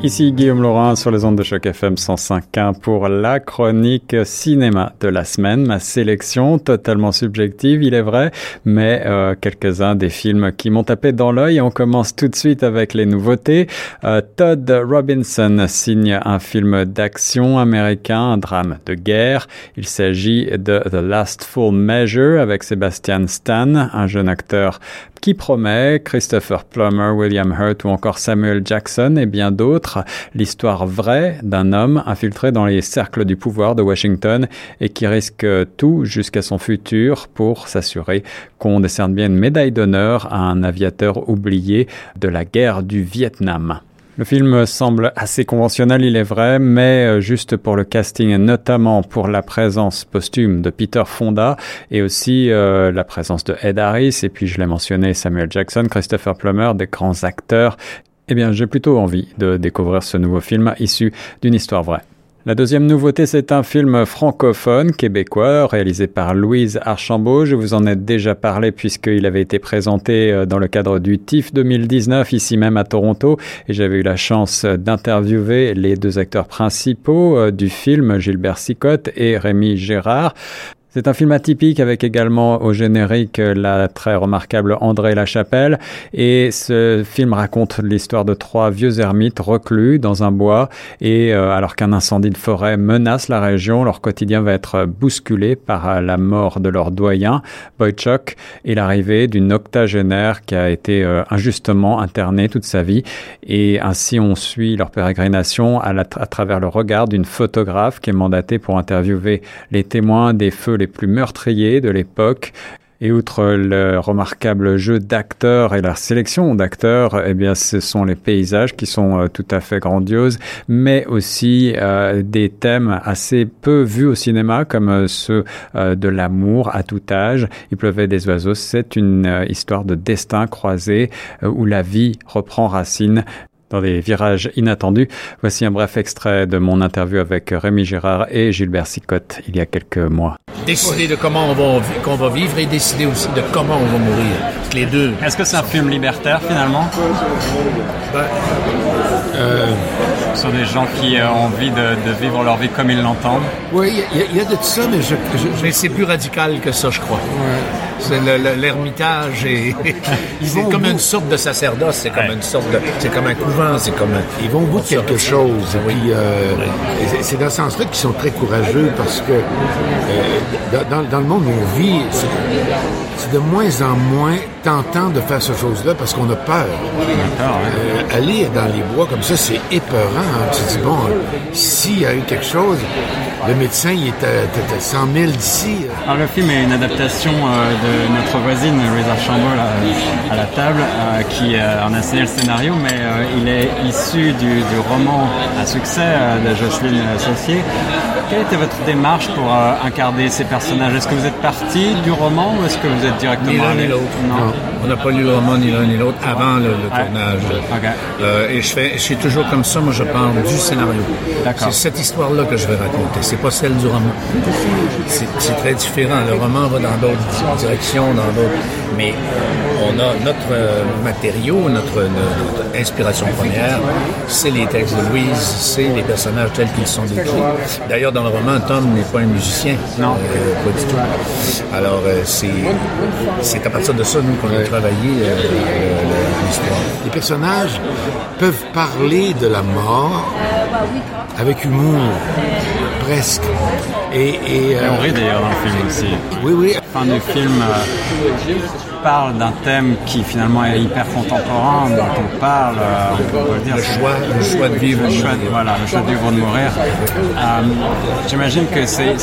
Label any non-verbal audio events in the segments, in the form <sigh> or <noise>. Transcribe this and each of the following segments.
Ici Guillaume Laurent sur les ondes de choc FM 105.1 pour la chronique cinéma de la semaine. Ma sélection totalement subjective, il est vrai, mais euh, quelques-uns des films qui m'ont tapé dans l'œil. On commence tout de suite avec les nouveautés. Euh, Todd Robinson signe un film d'action américain, un drame de guerre. Il s'agit de The Last Full Measure avec Sebastian Stan, un jeune acteur qui promet Christopher Plummer, William Hurt ou encore Samuel Jackson et bien d'autres, l'histoire vraie d'un homme infiltré dans les cercles du pouvoir de Washington et qui risque tout jusqu'à son futur pour s'assurer qu'on décerne bien une médaille d'honneur à un aviateur oublié de la guerre du Vietnam. Le film semble assez conventionnel, il est vrai, mais juste pour le casting, notamment pour la présence posthume de Peter Fonda et aussi euh, la présence de Ed Harris, et puis je l'ai mentionné, Samuel Jackson, Christopher Plummer, des grands acteurs, eh bien j'ai plutôt envie de découvrir ce nouveau film issu d'une histoire vraie. La deuxième nouveauté, c'est un film francophone québécois réalisé par Louise Archambault. Je vous en ai déjà parlé puisqu'il avait été présenté euh, dans le cadre du TIFF 2019 ici même à Toronto et j'avais eu la chance d'interviewer les deux acteurs principaux euh, du film, Gilbert Sicotte et Rémi Gérard. C'est un film atypique avec également au générique la très remarquable André Lachapelle. Et ce film raconte l'histoire de trois vieux ermites reclus dans un bois. Et euh, alors qu'un incendie de forêt menace la région, leur quotidien va être bousculé par la mort de leur doyen Boychuk et l'arrivée d'une octogénaire qui a été euh, injustement internée toute sa vie. Et ainsi on suit leur pérégrination à, à travers le regard d'une photographe qui est mandatée pour interviewer les témoins des feux les plus meurtriers de l'époque. Et outre le remarquable jeu d'acteurs et la sélection d'acteurs, eh bien, ce sont les paysages qui sont euh, tout à fait grandioses, mais aussi euh, des thèmes assez peu vus au cinéma, comme euh, ceux de l'amour à tout âge. Il pleuvait des oiseaux. C'est une histoire de destin croisé où la vie reprend racine dans des virages inattendus. Voici un bref extrait de mon interview avec Rémi Girard et Gilbert Sicotte il y a quelques mois. Décider de comment on va, qu'on va vivre et décider aussi de comment on va mourir. Les deux. Est-ce que c'est un film libertaire finalement? Ben, euh, Sur des gens qui ont envie de, vivre leur vie comme ils l'entendent Oui, il y, a de tout ça, mais je, mais c'est plus radical que ça, je crois. C'est l'ermitage et <laughs> c'est comme une sorte de sacerdoce, c'est comme une sorte de, c'est comme un couvent, c'est comme ils vont au bout de quelque chose. Oui. Euh, c'est dans ce sens-là qu'ils sont très courageux parce que euh, dans, dans, le monde où on vit, c'est de moins en moins tentant de faire cette chose-là parce qu'on a peur. Euh, aller dans les bois comme ça, c'est épeurant. Hein. Tu te dis, bon, s'il y a eu quelque chose, le médecin, il est à, 100 000 d'ici. Alors, le film est une adaptation euh, de notre voisine, Louise Archambault, à la table, euh, qui en a signé le scénario, mais il est issu du, roman à succès de Jocelyne Saucier. Quelle était votre démarche pour incarner ces personnages? Est-ce que vous êtes parti du roman ou est-ce que vous êtes directement ni l'un ni l'autre. Non. On n'a pas lu le roman ni l'un ni l'autre avant le, tournage. Euh, et je fais, je suis toujours comme ça. Moi, je parle du scénario. C'est cette histoire-là que je vais raconter. C'est pas celle du roman. C'est très différent. Le roman va dans d'autres directions, dans d'autres. Mais on a notre euh, matériau, notre, inspiration première, c'est les textes de Louise, c'est les personnages tels qu'ils sont décrits. D'ailleurs, dans le roman, Tom n'est pas un musicien. Non. Euh, pas du tout. Alors, c'est c'est à partir de ça, nous, qu'on a travaillé euh, l'histoire. Les personnages peuvent parler de la mort avec humour, presque. Et, et, on rit d'ailleurs dans le film aussi. Oui, oui. Fin du film euh, parle d'un thème qui finalement est hyper contemporain, dont on parle, euh, on peut le dire. Le choix, le choix de vivre. Le choix de, voilà, le choix de vivre ou de mourir. J'imagine que c'est,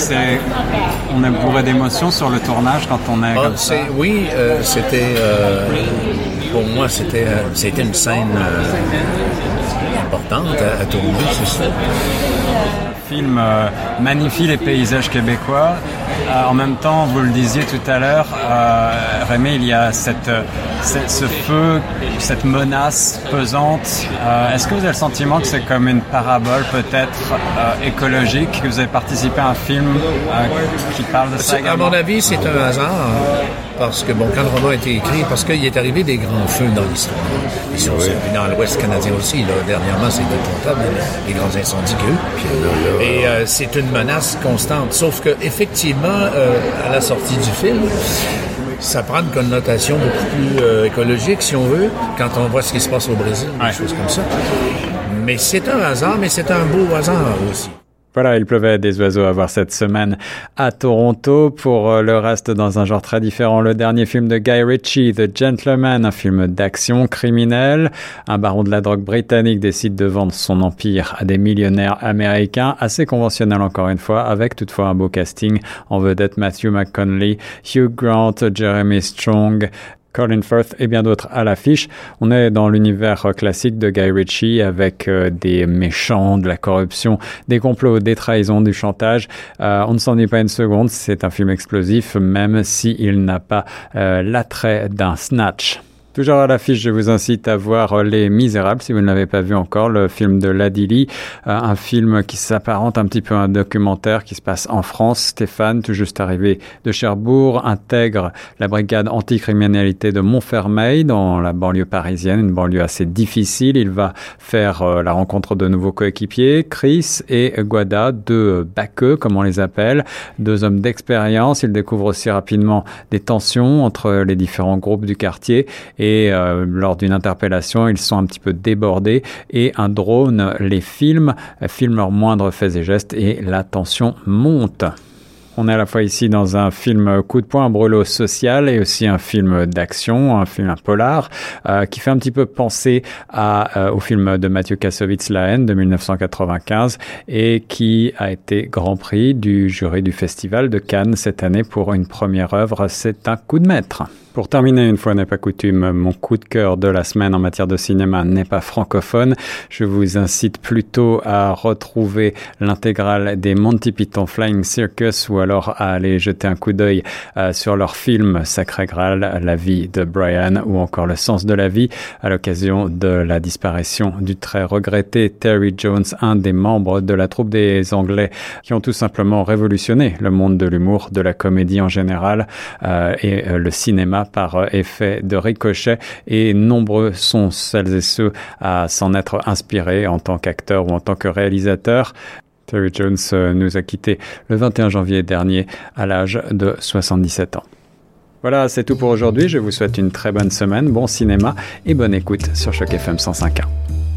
on est bourré d'émotions sur le tournage quand on est ah, comme ça. Oui, c'était, pour moi, c'était, c'était une scène importante à, tourner, c'est ça. Film euh, magnifie les paysages québécois. Euh, en même temps, vous le disiez tout à l'heure, euh, Rémi, il y a cette, ce feu, cette menace pesante. Est-ce que vous avez le sentiment que c'est comme une parabole peut-être écologique, que vous avez participé à un film qui parle de ça À mon avis, c'est un hasard parce que, bon, quand le roman a été écrit, parce qu'il est arrivé des grands feux dans l'histoire. Ils sont dans l'Ouest canadien aussi. Là, dernièrement, c'est épouvantable, les, les grands incendies qu'il y a eu. Et euh, c'est une menace constante. Sauf que, effectivement, euh, à la sortie du film, ça prend une connotation beaucoup plus euh, écologique, si on veut, quand on voit ce qui se passe au Brésil, des choses comme ça. Mais c'est un hasard, mais c'est un beau hasard aussi. Voilà, il pleuvait des oiseaux à voir cette semaine à Toronto. Pour euh, le reste, dans un genre très différent, le dernier film de Guy Ritchie, The Gentleman, un film d'action criminelle. Un baron de la drogue britannique décide de vendre son empire à des millionnaires américains, assez conventionnel encore une fois, avec toutefois un beau casting en vedette Matthew McConaughey, Hugh Grant, Jeremy Strong, Colin Firth et bien d'autres à l'affiche. On est dans l'univers classique de Guy Ritchie avec euh, des méchants, de la corruption, des complots, des trahisons, du chantage. Euh, on ne s'en dit pas une seconde, c'est un film explosif même s'il n'a pas euh, l'attrait d'un snatch. Toujours à l'affiche, je vous incite à voir Les Misérables, si vous ne l'avez pas vu encore, le film de Ladili, euh, un film qui s'apparente un petit peu à un documentaire qui se passe en France. Stéphane, tout juste arrivé de Cherbourg, intègre la brigade anticriminalité de Montfermeil dans la banlieue parisienne, une banlieue assez difficile. Il va faire euh, la rencontre de nouveaux coéquipiers, Chris et Guada, deux baqueux, comme on les appelle, deux hommes d'expérience. Il découvre aussi rapidement des tensions entre les différents groupes du quartier et euh, lors d'une interpellation, ils sont un petit peu débordés et un drone les filme, filme leurs moindres faits et gestes et la tension monte. On est à la fois ici dans un film coup de poing, un brûlot social et aussi un film d'action, un film polar, euh, qui fait un petit peu penser euh, au film de Mathieu Kassovitz, La haine de 1995 et qui a été Grand Prix du jury du Festival de Cannes cette année pour une première œuvre. C'est un coup de maître. Pour terminer, une fois n'est pas coutume, mon coup de cœur de la semaine en matière de cinéma n'est pas francophone. Je vous incite plutôt à retrouver l'intégrale des Monty Python Flying Circus ou alors à aller jeter un coup d'œil euh, sur leur film Sacré Graal, La vie de Brian ou encore Le sens de la vie à l'occasion de la disparition du très regretté Terry Jones, un des membres de la troupe des Anglais qui ont tout simplement révolutionné le monde de l'humour, de la comédie en général euh, et euh, le cinéma par euh, effet de ricochet et nombreux sont celles et ceux à s'en être inspirés en tant qu'acteur ou en tant que réalisateur. Terry Jones euh, nous a quittés le 21 janvier dernier à l'âge de 77 ans. Voilà, c'est tout pour aujourd'hui. Je vous souhaite une très bonne semaine, bon cinéma et bonne écoute sur Choc FM 105.1.